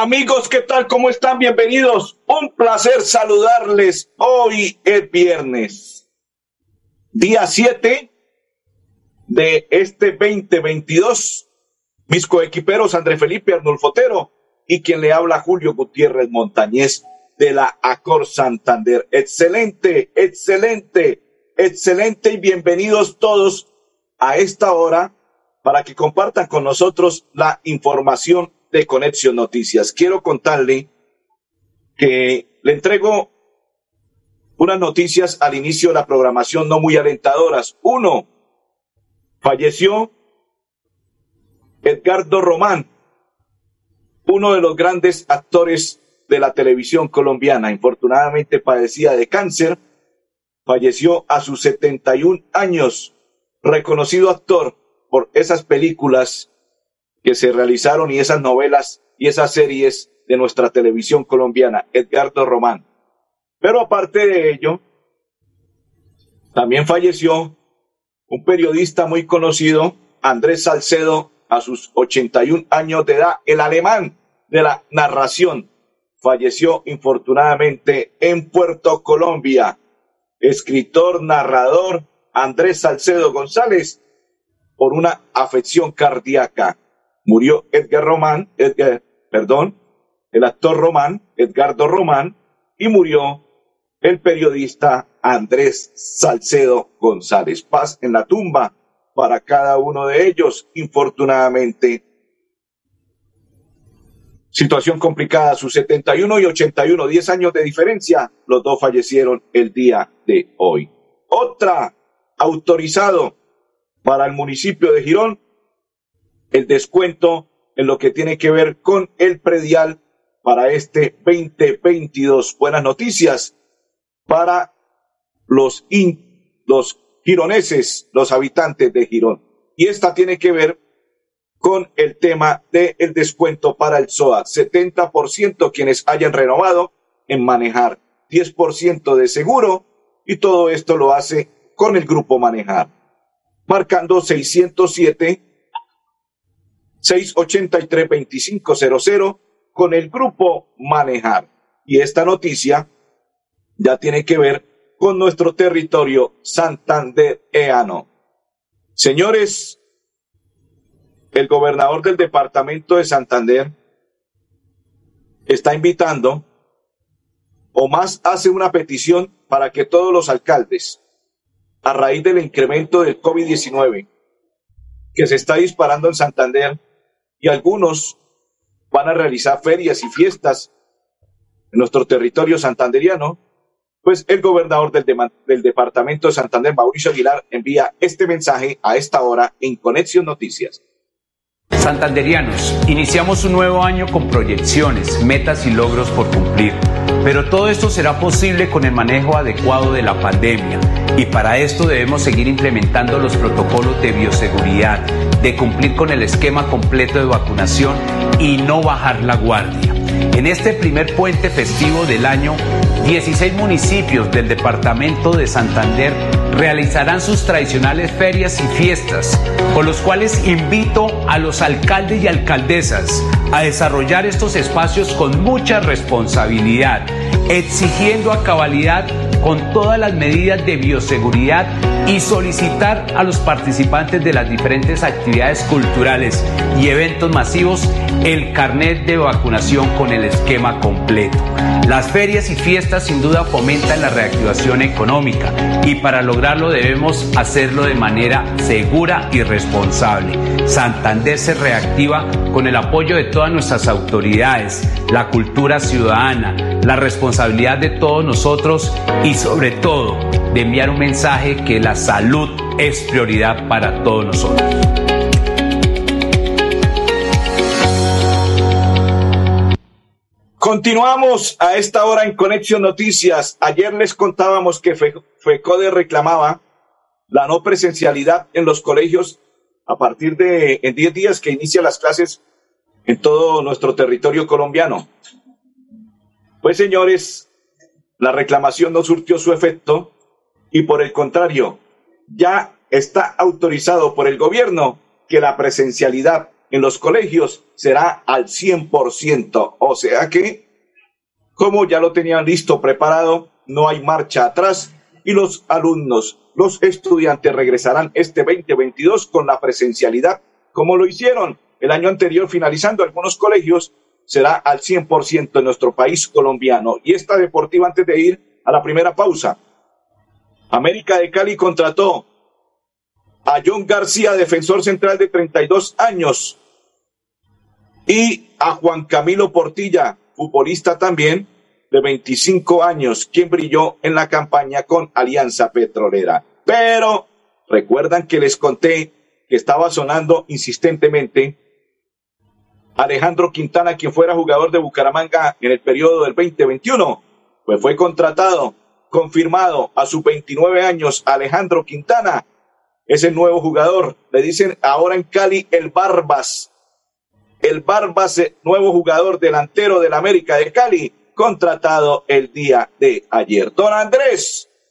Amigos, ¿qué tal? ¿Cómo están? Bienvenidos. Un placer saludarles. Hoy es viernes, día 7 de este 2022. Mis coequiperos André Felipe Arnulfotero y quien le habla Julio Gutiérrez Montañez de la Acor Santander. Excelente, excelente, excelente y bienvenidos todos a esta hora para que compartan con nosotros la información de Conexión Noticias. Quiero contarle que le entrego unas noticias al inicio de la programación no muy alentadoras. Uno, falleció Edgardo Román, uno de los grandes actores de la televisión colombiana. Infortunadamente padecía de cáncer. Falleció a sus 71 años. Reconocido actor por esas películas que se realizaron y esas novelas y esas series de nuestra televisión colombiana, Edgardo Román. Pero aparte de ello, también falleció un periodista muy conocido, Andrés Salcedo, a sus 81 años de edad, el alemán de la narración. Falleció infortunadamente en Puerto Colombia. Escritor, narrador, Andrés Salcedo González, por una afección cardíaca murió Edgar Román, Edgar, perdón, el actor Román, Edgardo Román, y murió el periodista Andrés Salcedo González. Paz en la tumba para cada uno de ellos, infortunadamente. Situación complicada, sus 71 y 81, 10 años de diferencia, los dos fallecieron el día de hoy. Otra, autorizado para el municipio de Girón, el descuento en lo que tiene que ver con el predial para este 2022. Buenas noticias para los, los gironeses, los habitantes de Girón. Y esta tiene que ver con el tema del el descuento para el SOA. 70% quienes hayan renovado en manejar, 10% de seguro y todo esto lo hace con el grupo manejar. Marcando 607 683-2500 con el grupo Manejar. Y esta noticia ya tiene que ver con nuestro territorio santandereano. Señores, el gobernador del departamento de Santander está invitando o más hace una petición para que todos los alcaldes, a raíz del incremento del COVID-19 que se está disparando en Santander, y algunos van a realizar ferias y fiestas en nuestro territorio santanderiano, pues el gobernador del, departamento de Santander, Mauricio Aguilar, envía este mensaje a esta hora en Conexión Noticias. Santanderianos, iniciamos un nuevo año con proyecciones, metas y logros por cumplir. Pero todo esto será posible con el manejo adecuado de la pandemia y para esto debemos seguir implementando los protocolos de bioseguridad, de cumplir con el esquema completo de vacunación y no bajar la guardia. En este primer puente festivo del año, 16 municipios del departamento de Santander realizarán sus tradicionales ferias y fiestas, con los cuales invito a los alcaldes y alcaldesas a desarrollar estos espacios con mucha responsabilidad, exigiendo a cabalidad con todas las medidas de bioseguridad y solicitar a los participantes de las diferentes actividades culturales y eventos masivos el carnet de vacunación con el esquema completo. Las ferias y fiestas sin duda fomentan la reactivación económica y para lograrlo debemos hacerlo de manera segura y responsable. Santander se reactiva con el apoyo de todas nuestras autoridades, la cultura ciudadana, la responsabilidad de todos nosotros y sobre todo de enviar un mensaje que la salud es prioridad para todos nosotros. Continuamos a esta hora en Conexión Noticias. Ayer les contábamos que FECODE reclamaba la no presencialidad en los colegios a partir de en 10 días que inicia las clases en todo nuestro territorio colombiano. Pues señores, la reclamación no surtió su efecto y por el contrario, ya está autorizado por el gobierno que la presencialidad en los colegios será al 100%. O sea que, como ya lo tenían listo, preparado, no hay marcha atrás y los alumnos, los estudiantes regresarán este 2022 con la presencialidad, como lo hicieron el año anterior, finalizando algunos colegios, será al 100% en nuestro país colombiano. Y esta deportiva, antes de ir a la primera pausa, América de Cali contrató a John García, defensor central de 32 años, y a Juan Camilo Portilla, futbolista también de 25 años, quien brilló en la campaña con Alianza Petrolera. Pero recuerdan que les conté que estaba sonando insistentemente Alejandro Quintana, quien fuera jugador de Bucaramanga en el periodo del 2021, pues fue contratado, confirmado a sus 29 años, Alejandro Quintana es el nuevo jugador. Le dicen ahora en Cali el Barbas. El Barbas, nuevo jugador delantero del América de Cali, contratado el día de ayer. Don Andrés,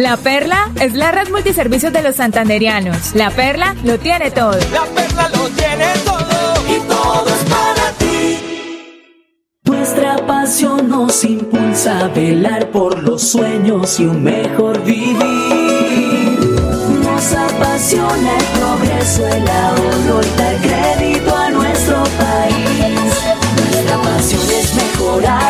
La Perla es la red multiservicios de los santanderianos. La Perla lo tiene todo. La Perla lo tiene todo y todo es para ti. Nuestra pasión nos impulsa a velar por los sueños y un mejor vivir. Nos apasiona el progreso, el ahorro y dar crédito a nuestro país. Nuestra pasión es mejorar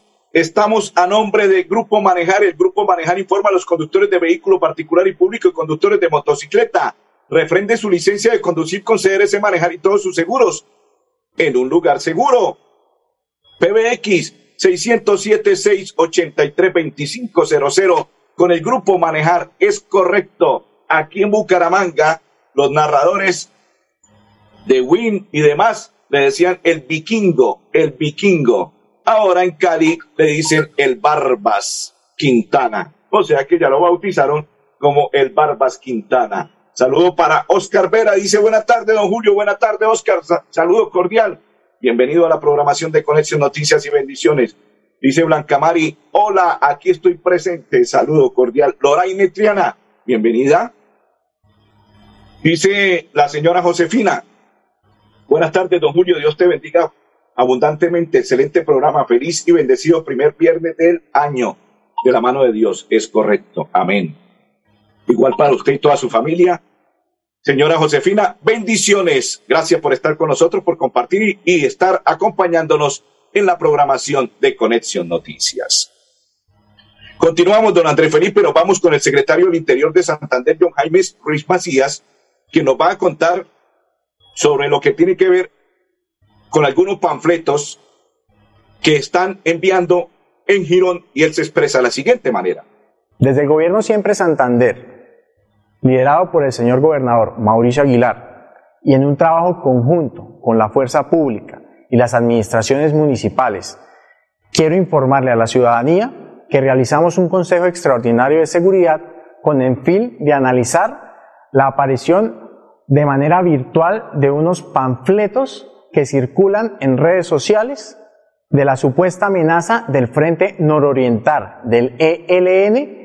Estamos a nombre de Grupo Manejar. El Grupo Manejar informa a los conductores de vehículo particular y público y conductores de motocicleta. Refrende su licencia de conducir con CRS Manejar y todos sus seguros en un lugar seguro. PBX 607-683-2500 con el Grupo Manejar. Es correcto. Aquí en Bucaramanga, los narradores de Win y demás le decían el vikingo, el vikingo Ahora en Cali le dicen el Barbas Quintana. O sea que ya lo bautizaron como el Barbas Quintana. Saludo para Oscar Vera. Dice buena tarde, don Julio. Buena tarde, Oscar. Saludo cordial. Bienvenido a la programación de Conexión Noticias y Bendiciones. Dice Blanca Mari, hola, aquí estoy presente. Saludo cordial. Loraine Triana, bienvenida. Dice la señora Josefina, buenas tardes, don Julio. Dios te bendiga abundantemente. Excelente programa. Feliz y bendecido primer viernes del año de la mano de Dios. Es correcto. Amén. Igual para usted y toda su familia. Señora Josefina, bendiciones. Gracias por estar con nosotros, por compartir y estar acompañándonos en la programación de Conexión Noticias. Continuamos, don Andrés Felipe, pero vamos con el secretario del Interior de Santander, don Jaime Ruiz Macías, quien nos va a contar sobre lo que tiene que ver con algunos panfletos que están enviando en Girón y él se expresa de la siguiente manera. Desde el gobierno siempre Santander, liderado por el señor gobernador Mauricio Aguilar, y en un trabajo conjunto con la fuerza pública y las administraciones municipales, quiero informarle a la ciudadanía que realizamos un Consejo Extraordinario de Seguridad con el fin de analizar la aparición de manera virtual de unos panfletos que circulan en redes sociales de la supuesta amenaza del Frente Nororiental del ELN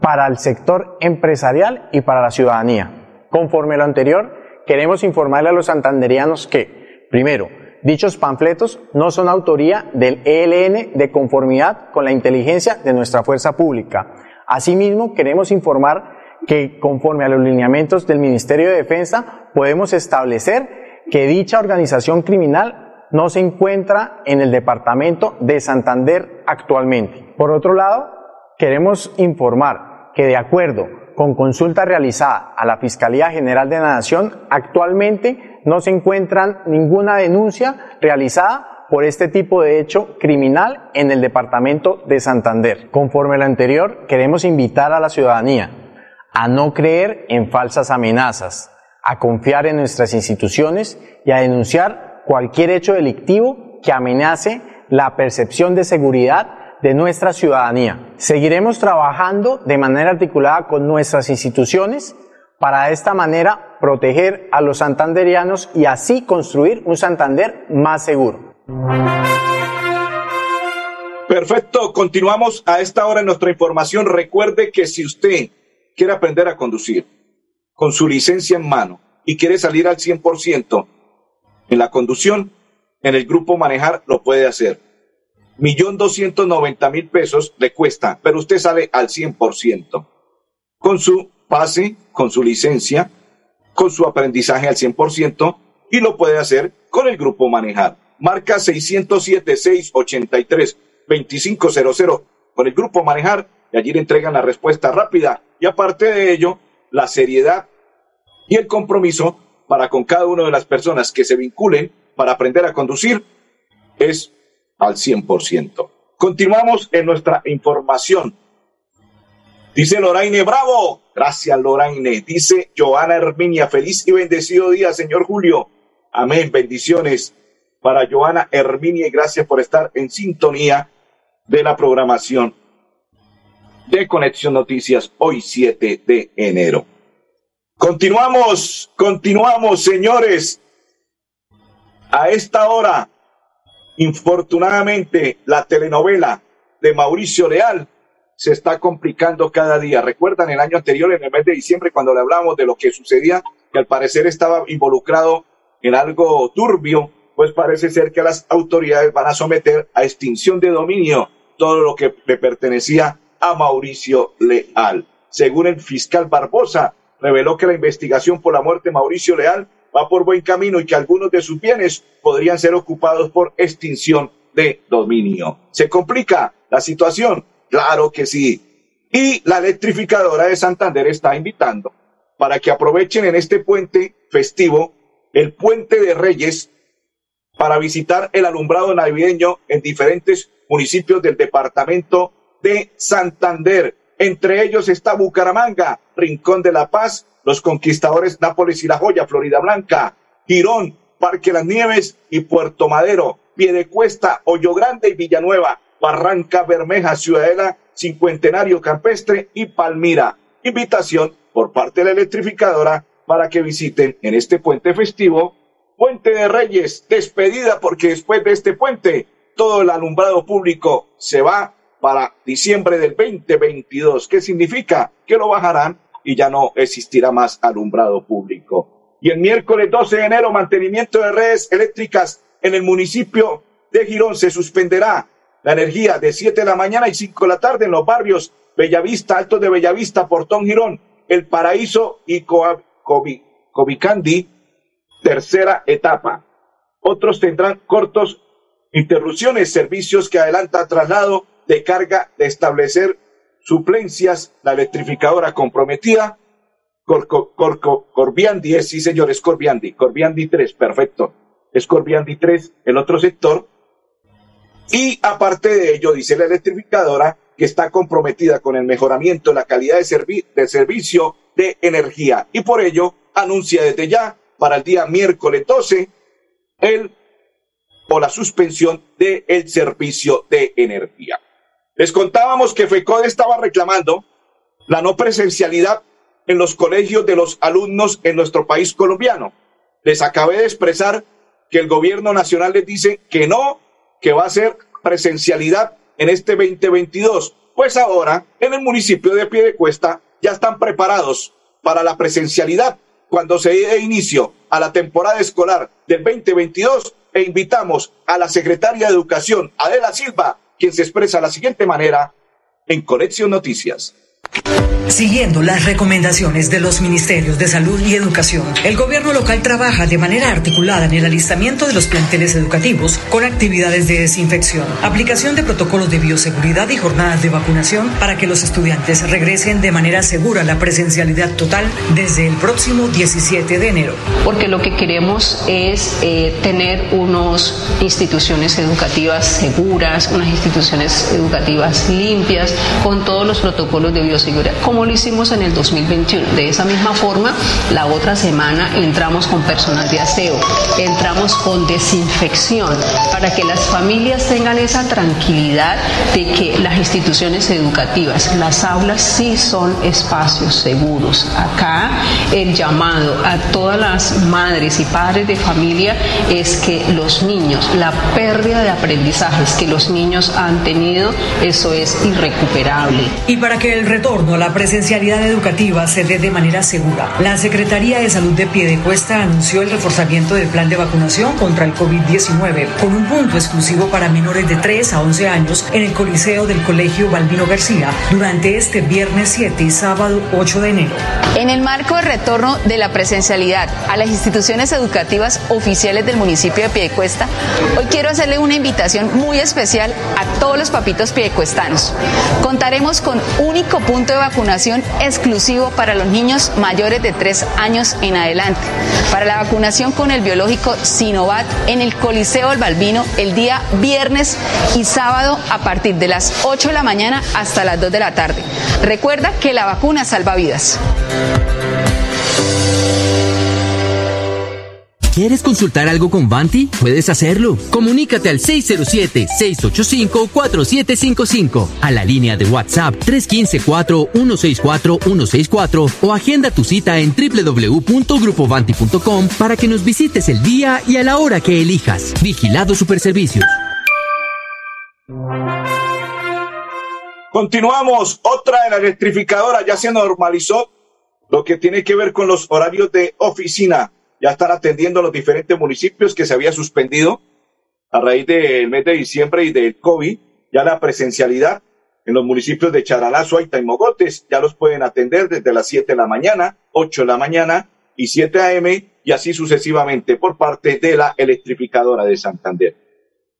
para el sector empresarial y para la ciudadanía. Conforme a lo anterior, queremos informarle a los santanderianos que, primero, dichos panfletos no son autoría del ELN de conformidad con la inteligencia de nuestra fuerza pública. Asimismo, queremos informar que conforme a los lineamientos del Ministerio de Defensa podemos establecer que dicha organización criminal no se encuentra en el departamento de Santander actualmente. Por otro lado, queremos informar que de acuerdo con consulta realizada a la Fiscalía General de la Nación, actualmente no se encuentra ninguna denuncia realizada por este tipo de hecho criminal en el departamento de Santander. Conforme a lo anterior, queremos invitar a la ciudadanía a no creer en falsas amenazas, a confiar en nuestras instituciones y a denunciar cualquier hecho delictivo que amenace la percepción de seguridad de nuestra ciudadanía. Seguiremos trabajando de manera articulada con nuestras instituciones para de esta manera proteger a los santanderianos y así construir un Santander más seguro. Perfecto, continuamos a esta hora en nuestra información. Recuerde que si usted quiere aprender a conducir con su licencia en mano y quiere salir al 100% en la conducción, en el grupo Manejar lo puede hacer. Millón doscientos noventa mil pesos le cuesta, pero usted sale al 100%. Con su pase, con su licencia, con su aprendizaje al 100% y lo puede hacer con el grupo Manejar. Marca 607-683-2500 con el grupo Manejar y allí le entregan la respuesta rápida y aparte de ello, la seriedad y el compromiso para con cada una de las personas que se vinculen para aprender a conducir es al 100%. Continuamos en nuestra información. Dice Loraine, bravo. Gracias, Loraine. Dice Joana Herminia, feliz y bendecido día, señor Julio. Amén. Bendiciones para Joana Herminia y gracias por estar en sintonía de la programación de Conexión Noticias hoy 7 de enero. Continuamos, continuamos, señores. A esta hora, infortunadamente, la telenovela de Mauricio Leal se está complicando cada día. ¿Recuerdan el año anterior, en el mes de diciembre, cuando le hablamos de lo que sucedía, que al parecer estaba involucrado en algo turbio? Pues parece ser que las autoridades van a someter a extinción de dominio todo lo que le pertenecía a Mauricio Leal. Según el fiscal Barbosa, reveló que la investigación por la muerte de Mauricio Leal va por buen camino y que algunos de sus bienes podrían ser ocupados por extinción de dominio. ¿Se complica la situación? Claro que sí. Y la electrificadora de Santander está invitando para que aprovechen en este puente festivo el puente de Reyes para visitar el alumbrado navideño en diferentes municipios del departamento de Santander. Entre ellos está Bucaramanga, Rincón de la Paz, los conquistadores Nápoles y La Joya, Florida Blanca, Girón, Parque Las Nieves y Puerto Madero, Piedecuesta, Hoyo Grande y Villanueva, Barranca Bermeja, Ciudadela, Cincuentenario Campestre y Palmira. Invitación por parte de la electrificadora para que visiten en este puente festivo Puente de Reyes, despedida porque después de este puente todo el alumbrado público se va para diciembre del 2022. ¿Qué significa? Que lo bajarán y ya no existirá más alumbrado público. Y el miércoles 12 de enero, mantenimiento de redes eléctricas en el municipio de Girón se suspenderá la energía de 7 de la mañana y 5 de la tarde en los barrios Bellavista, Alto de Bellavista, Portón Girón, El Paraíso y Covicandi, tercera etapa. Otros tendrán cortos interrupciones, servicios que adelanta traslado de carga de establecer suplencias, la electrificadora comprometida, Corbiandi es, sí señor, es Corbiandi, Corbiandi 3, perfecto, es Corbiandi 3, el otro sector, y aparte de ello, dice la electrificadora, que está comprometida con el mejoramiento de la calidad de, de servicio de energía, y por ello anuncia desde ya para el día miércoles 12 el o la suspensión del servicio de energía. Les contábamos que FECODE estaba reclamando la no presencialidad en los colegios de los alumnos en nuestro país colombiano. Les acabé de expresar que el gobierno nacional les dice que no, que va a ser presencialidad en este 2022. Pues ahora, en el municipio de Piedecuesta, ya están preparados para la presencialidad cuando se dé inicio a la temporada escolar del 2022 e invitamos a la secretaria de Educación, Adela Silva, quien se expresa de la siguiente manera en Conexión Noticias. Siguiendo las recomendaciones de los ministerios de Salud y Educación, el gobierno local trabaja de manera articulada en el alistamiento de los planteles educativos con actividades de desinfección, aplicación de protocolos de bioseguridad y jornadas de vacunación para que los estudiantes regresen de manera segura a la presencialidad total desde el próximo 17 de enero. Porque lo que queremos es eh, tener unas instituciones educativas seguras, unas instituciones educativas limpias, con todos los protocolos de bioseguridad como lo hicimos en el 2021. De esa misma forma, la otra semana entramos con personal de aseo, entramos con desinfección, para que las familias tengan esa tranquilidad de que las instituciones educativas, las aulas sí son espacios seguros. Acá el llamado a todas las madres y padres de familia es que los niños, la pérdida de aprendizajes que los niños han tenido, eso es irrecuperable. Y para que el retorno la presencialidad educativa se dé de manera segura. La Secretaría de Salud de Piedecuesta anunció el reforzamiento del plan de vacunación contra el COVID-19 con un punto exclusivo para menores de 3 a 11 años en el Coliseo del Colegio Balbino García durante este viernes 7 y sábado 8 de enero. En el marco del retorno de la presencialidad a las instituciones educativas oficiales del municipio de Piedecuesta, hoy quiero hacerle una invitación muy especial a todos los papitos piedecuestanos. Contaremos con único punto de vacunación exclusivo para los niños mayores de 3 años en adelante. Para la vacunación con el biológico Sinovac en el Coliseo del Balbino el día viernes y sábado a partir de las 8 de la mañana hasta las 2 de la tarde. Recuerda que la vacuna salva vidas. ¿Quieres consultar algo con Vanti? Puedes hacerlo. Comunícate al 607-685-4755, a la línea de WhatsApp 315-4164-164 o agenda tu cita en www.grupovanti.com para que nos visites el día y a la hora que elijas. Vigilado Superservicios. Continuamos. Otra de las electrificadoras ya se normalizó lo que tiene que ver con los horarios de oficina ya están atendiendo a los diferentes municipios que se había suspendido a raíz del mes de diciembre y del COVID. Ya la presencialidad en los municipios de Charalá, Suaita y Mogotes ya los pueden atender desde las 7 de la mañana, 8 de la mañana y 7 a.m. y así sucesivamente por parte de la electrificadora de Santander.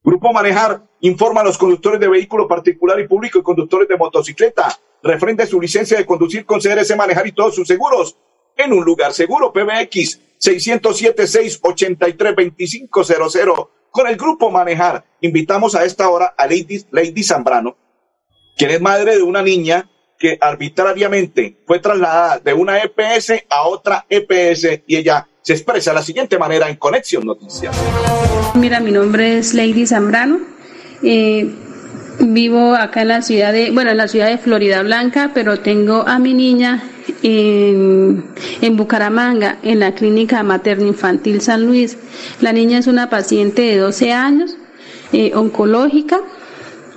Grupo Manejar informa a los conductores de vehículo particular y público y conductores de motocicleta. Refrende su licencia de conducir con CRS Manejar y todos sus seguros en un lugar seguro. PBX 607-683-2500 con el grupo Manejar. Invitamos a esta hora a Lady, Lady Zambrano, quien es madre de una niña que arbitrariamente fue trasladada de una EPS a otra EPS y ella se expresa de la siguiente manera en Conexión Noticias. Mira, mi nombre es Lady Zambrano. Eh, vivo acá en la ciudad de, bueno, en la ciudad de Florida Blanca, pero tengo a mi niña en, Bucaramanga, en la clínica materno infantil San Luis. La niña es una paciente de 12 años, eh, oncológica,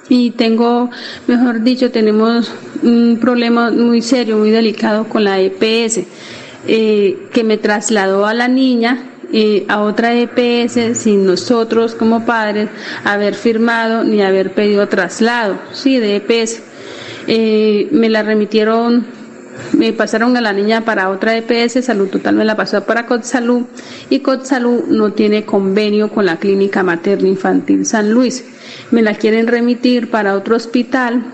y tengo, mejor dicho, tenemos un problema muy serio, muy delicado con la EPS, eh, que me trasladó a la niña eh, a otra EPS sin nosotros como padres haber firmado ni haber pedido traslado, sí, de EPS. me la remitieron me pasaron a la niña para otra EPS, Salud Total me la pasó para COTSALUD y COTSALUD no tiene convenio con la Clínica Materna Infantil San Luis. Me la quieren remitir para otro hospital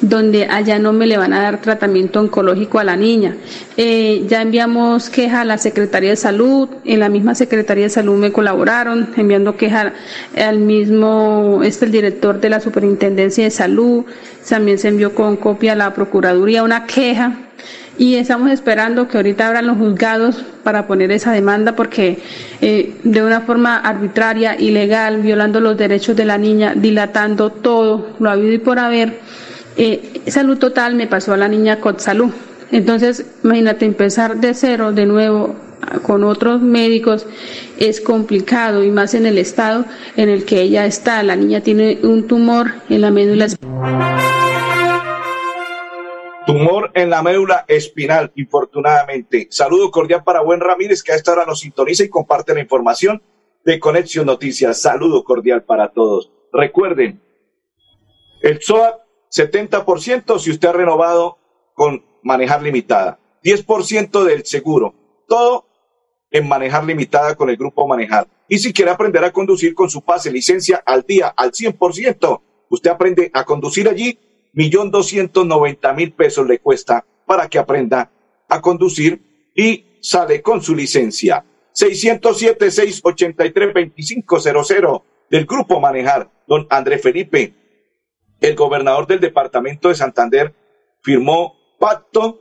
donde allá no me le van a dar tratamiento oncológico a la niña. Eh, ya enviamos queja a la Secretaría de Salud, en la misma Secretaría de Salud me colaboraron, enviando queja al mismo, este el director de la Superintendencia de Salud, también se envió con copia a la Procuraduría una queja y estamos esperando que ahorita abran los juzgados para poner esa demanda porque eh, de una forma arbitraria, ilegal, violando los derechos de la niña, dilatando todo, lo habido y por haber, eh, salud total me pasó a la niña con salud. Entonces, imagínate empezar de cero, de nuevo, con otros médicos es complicado y más en el estado en el que ella está. La niña tiene un tumor en la médula Tumor en la médula espinal, infortunadamente. Saludo cordial para Buen Ramírez, que a esta hora nos sintoniza y comparte la información de Conexión Noticias. Saludo cordial para todos. Recuerden, el SOAT 70% si usted ha renovado con manejar limitada, 10% del seguro, todo en manejar limitada con el grupo Manejar. Y si quiere aprender a conducir con su pase licencia al día al 100%, usted aprende a conducir allí, millón doscientos noventa mil pesos le cuesta para que aprenda a conducir y sale con su licencia. 607-683-2500 del Grupo Manejar, don André Felipe, el gobernador del departamento de Santander, firmó pacto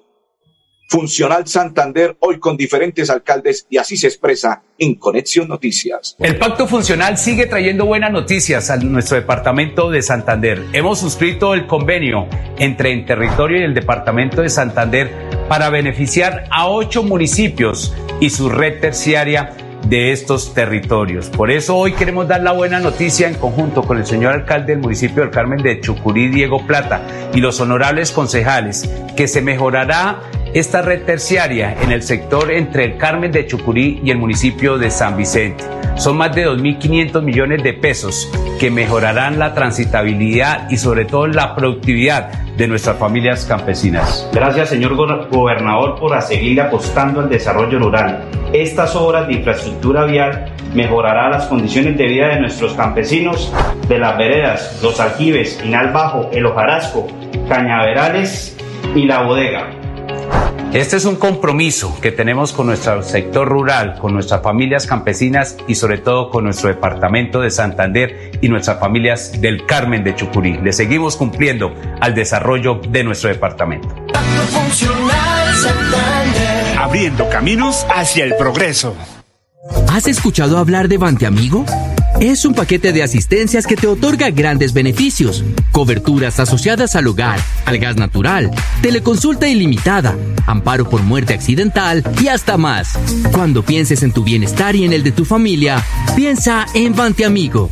Funcional Santander, hoy con diferentes alcaldes y así se expresa en Conexión Noticias. El pacto funcional sigue trayendo buenas noticias a nuestro departamento de Santander. Hemos suscrito el convenio entre el territorio y el departamento de Santander para beneficiar a ocho municipios y su red terciaria de estos territorios. Por eso hoy queremos dar la buena noticia en conjunto con el señor alcalde del municipio del Carmen de Chucurí, Diego Plata, y los honorables concejales, que se mejorará esta red terciaria en el sector entre el Carmen de Chucurí y el municipio de San Vicente. Son más de 2.500 millones de pesos que mejorarán la transitabilidad y sobre todo la productividad de nuestras familias campesinas. Gracias, señor gobernador, por seguir apostando al desarrollo rural. Estas obras de infraestructura vial mejorarán las condiciones de vida de nuestros campesinos de las veredas, los aljibes, Inal Bajo, El Ojarasco, Cañaverales y La Bodega. Este es un compromiso que tenemos con nuestro sector rural, con nuestras familias campesinas y sobre todo con nuestro departamento de Santander y nuestras familias del Carmen de Chucurí. Le seguimos cumpliendo al desarrollo de nuestro departamento. Abriendo caminos hacia el progreso. ¿Has escuchado hablar de Bante Amigo? Es un paquete de asistencias que te otorga grandes beneficios, coberturas asociadas al hogar, al gas natural, teleconsulta ilimitada, amparo por muerte accidental y hasta más. Cuando pienses en tu bienestar y en el de tu familia, piensa en Bante Amigo.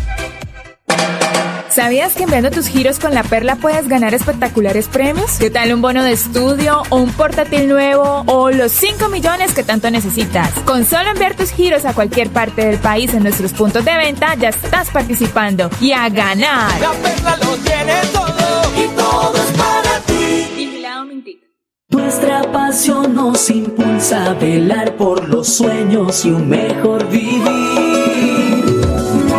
¿Sabías que enviando tus giros con la perla puedes ganar espectaculares premios? ¿Qué tal un bono de estudio o un portátil nuevo o los 5 millones que tanto necesitas? Con solo enviar tus giros a cualquier parte del país en nuestros puntos de venta ya estás participando y a ganar. La perla lo tiene todo y todo es para ti. Nuestra pasión nos impulsa a velar por los sueños y un mejor vivir.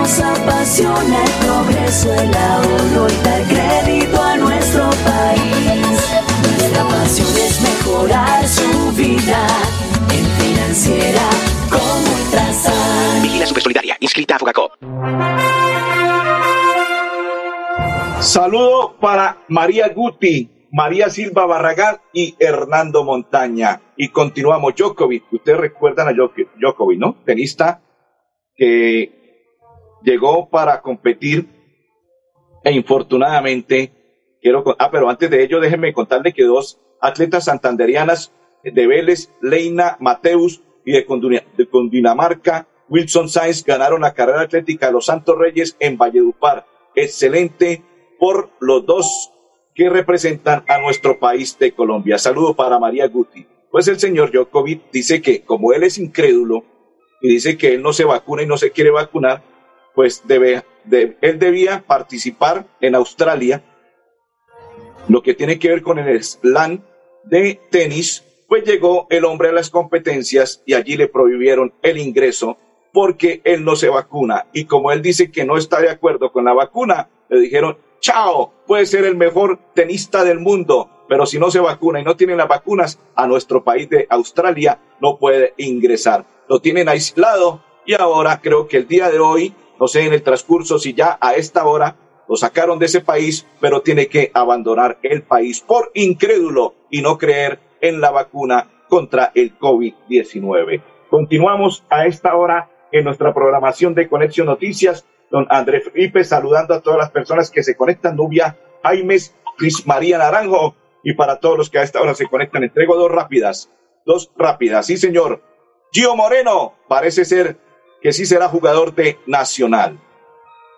Nos apasiona el progreso, el ahorro y dar crédito a nuestro país. Nuestra pasión es mejorar su vida en financiera como Ultrasan. Vigila Supersolidaria, inscrita a Fogacop. Saludo para María Guti, María Silva Barragán y Hernando Montaña. Y continuamos, Djokovic. Ustedes recuerdan a Djok- Djokovic, ¿no? Tenista que llegó para competir. E infortunadamente quiero ah pero antes de ello déjenme contarle que dos atletas santanderianas de Vélez Leina Mateus y de, Conduna- de Condinamarca Wilson Sainz ganaron la carrera atlética de los Santos Reyes en Valledupar. Excelente por los dos que representan a nuestro país de Colombia. Saludo para María Guti. Pues el señor Djokovic dice que como él es incrédulo y dice que él no se vacuna y no se quiere vacunar pues debe, de- él debía participar en Australia, lo que tiene que ver con el slam de tenis, pues llegó el hombre a las competencias y allí le prohibieron el ingreso porque él no se vacuna. Y como él dice que no está de acuerdo con la vacuna, le dijeron, chao, puede ser el mejor tenista del mundo, pero si no se vacuna y no tiene las vacunas, a nuestro país de Australia no puede ingresar. Lo tienen aislado y ahora creo que el día de hoy, no sé en el transcurso si ya a esta hora lo sacaron de ese país, pero tiene que abandonar el país por incrédulo y no creer en la vacuna contra el COVID-19. Continuamos a esta hora en nuestra programación de Conexión Noticias. Don André Felipe saludando a todas las personas que se conectan. Nubia Jaimes, Cris María Naranjo. Y para todos los que a esta hora se conectan, entrego dos rápidas. Dos rápidas, sí señor. Gio Moreno parece ser que sí será jugador de Nacional.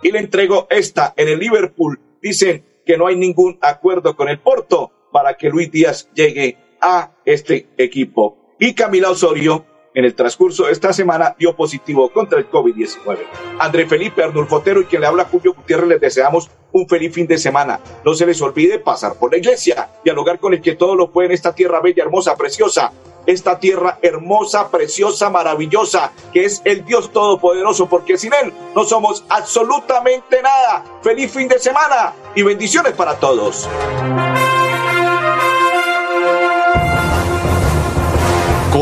Y le entrego esta en el Liverpool. Dicen que no hay ningún acuerdo con el Porto para que Luis Díaz llegue a este equipo. Y Camila Osorio en el transcurso de esta semana dio positivo contra el COVID-19. André Felipe Arnulfotero y quien le habla Julio Gutiérrez les deseamos un feliz fin de semana. No se les olvide pasar por la iglesia, dialogar con el que todo lo puede en esta tierra bella, hermosa, preciosa. Esta tierra hermosa, preciosa, maravillosa, que es el Dios Todopoderoso, porque sin Él no somos absolutamente nada. Feliz fin de semana y bendiciones para todos.